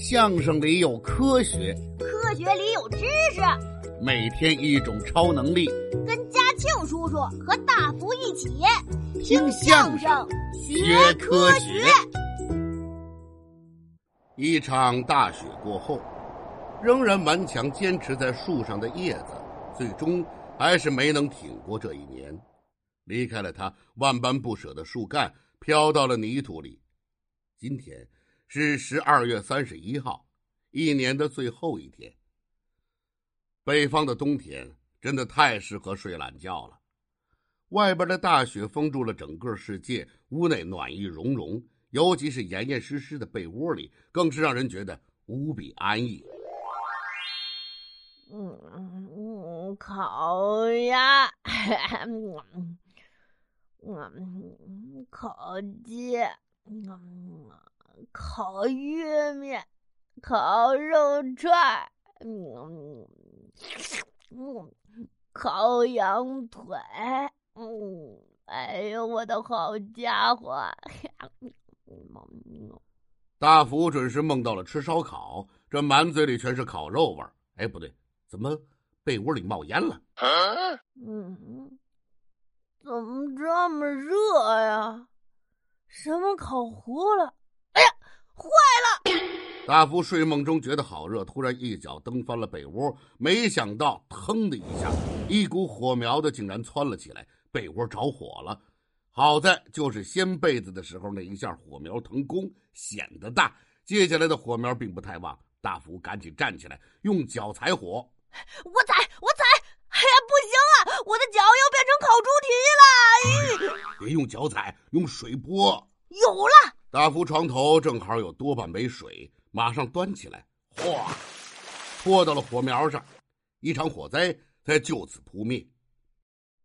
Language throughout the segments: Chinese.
相声里有科学，科学里有知识。每天一种超能力，跟嘉庆叔叔和大福一起听相声学科学。一场大雪过后，仍然顽强坚持在树上的叶子，最终还是没能挺过这一年，离开了它万般不舍的树干，飘到了泥土里。今天。是十二月三十一号，一年的最后一天。北方的冬天真的太适合睡懒觉了，外边的大雪封住了整个世界，屋内暖意融融，尤其是严严实实的被窝里，更是让人觉得无比安逸。嗯，烤鸭，嗯，烤鸡，嗯。烤玉米，烤肉串，嗯嗯，烤羊腿，嗯，哎呦，我的好家伙！大福准是梦到了吃烧烤，这满嘴里全是烤肉味儿。哎，不对，怎么被窝里冒烟了？嗯，怎么这么热呀？什么烤糊了？坏了！大福睡梦中觉得好热，突然一脚蹬翻了被窝，没想到腾的一下，一股火苗子竟然窜了起来，被窝着火了。好在就是掀被子的时候那一下火苗腾空，显得大。接下来的火苗并不太旺，大福赶紧站起来，用脚踩火。我踩，我踩！哎呀，不行啊，我的脚要变成烤猪蹄了！别用脚踩，用水泼。有了。大福床头正好有多半杯水，马上端起来，哗，泼到了火苗上，一场火灾才就此扑灭。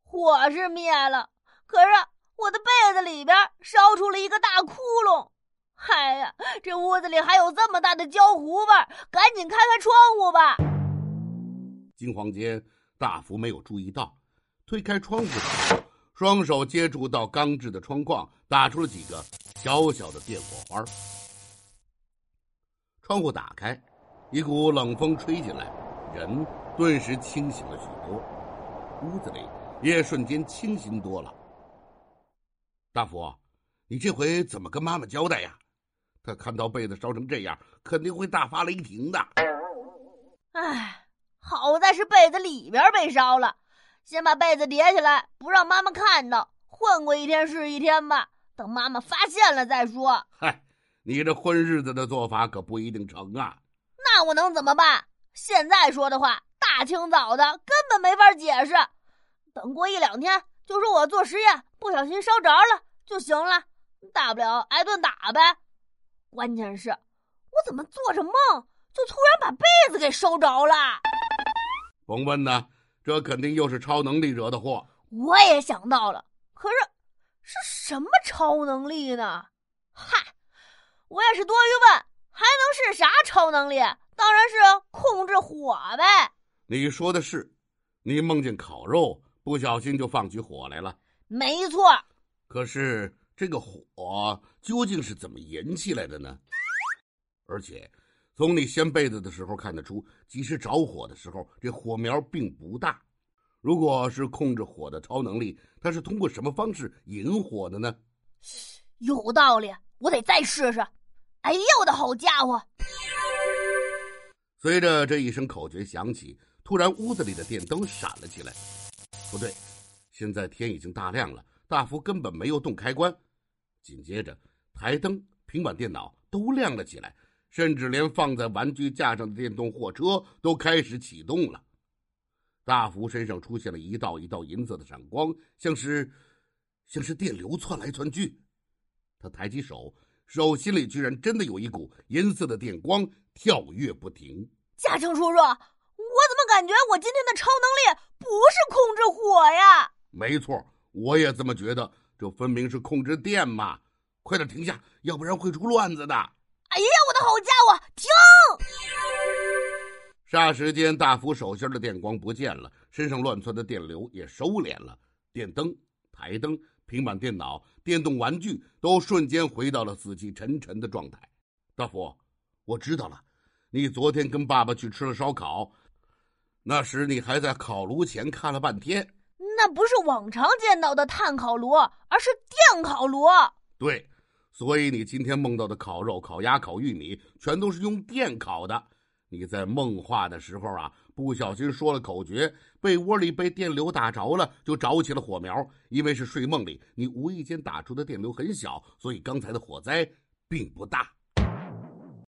火是灭了，可是我的被子里边烧出了一个大窟窿。哎呀，这屋子里还有这么大的焦糊味儿赶紧开开窗户吧！惊慌间，大福没有注意到，推开窗户的时候，双手接触到钢制的窗框，打出了几个。小小的电火花，窗户打开，一股冷风吹进来，人顿时清醒了许多，屋子里也瞬间清新多了。大福，你这回怎么跟妈妈交代呀？她看到被子烧成这样，肯定会大发雷霆的。唉，好在是被子里边被烧了，先把被子叠起来，不让妈妈看到，混过一天是一天吧。等妈妈发现了再说。嗨，你这混日子的做法可不一定成啊！那我能怎么办？现在说的话，大清早的根本没法解释。等过一两天，就说我做实验不小心烧着了就行了，大不了挨顿打呗。关键是，我怎么做着梦就突然把被子给烧着了？甭问呢，这肯定又是超能力惹的祸。我也想到了，可是。是什么超能力呢？嗨，我也是多余问，还能是啥超能力？当然是控制火呗。你说的是，你梦见烤肉，不小心就放起火来了。没错。可是这个火究竟是怎么引起来的呢？而且，从你掀被子的时候看得出，即使着火的时候，这火苗并不大。如果是控制火的超能力，它是通过什么方式引火的呢？有道理，我得再试试。哎呦，我的好家伙！随着这一声口诀响起，突然屋子里的电灯闪了起来。不对，现在天已经大亮了，大福根本没有动开关。紧接着，台灯、平板电脑都亮了起来，甚至连放在玩具架上的电动货车都开始启动了。大福身上出现了一道一道银色的闪光，像是，像是电流窜来窜去。他抬起手，手心里居然真的有一股银色的电光跳跃不停。嘉诚叔叔，我怎么感觉我今天的超能力不是控制火呀？没错，我也这么觉得。这分明是控制电嘛！快点停下，要不然会出乱子的。哎呀，我的好家伙，停！霎时间，大福手心的电光不见了，身上乱窜的电流也收敛了，电灯、台灯、平板电脑、电动玩具都瞬间回到了死气沉沉的状态。大福，我知道了，你昨天跟爸爸去吃了烧烤，那时你还在烤炉前看了半天。那不是往常见到的炭烤炉，而是电烤炉。对，所以你今天梦到的烤肉、烤鸭、烤玉米，全都是用电烤的。你在梦话的时候啊，不小心说了口诀，被窝里被电流打着了，就着起了火苗。因为是睡梦里，你无意间打出的电流很小，所以刚才的火灾并不大。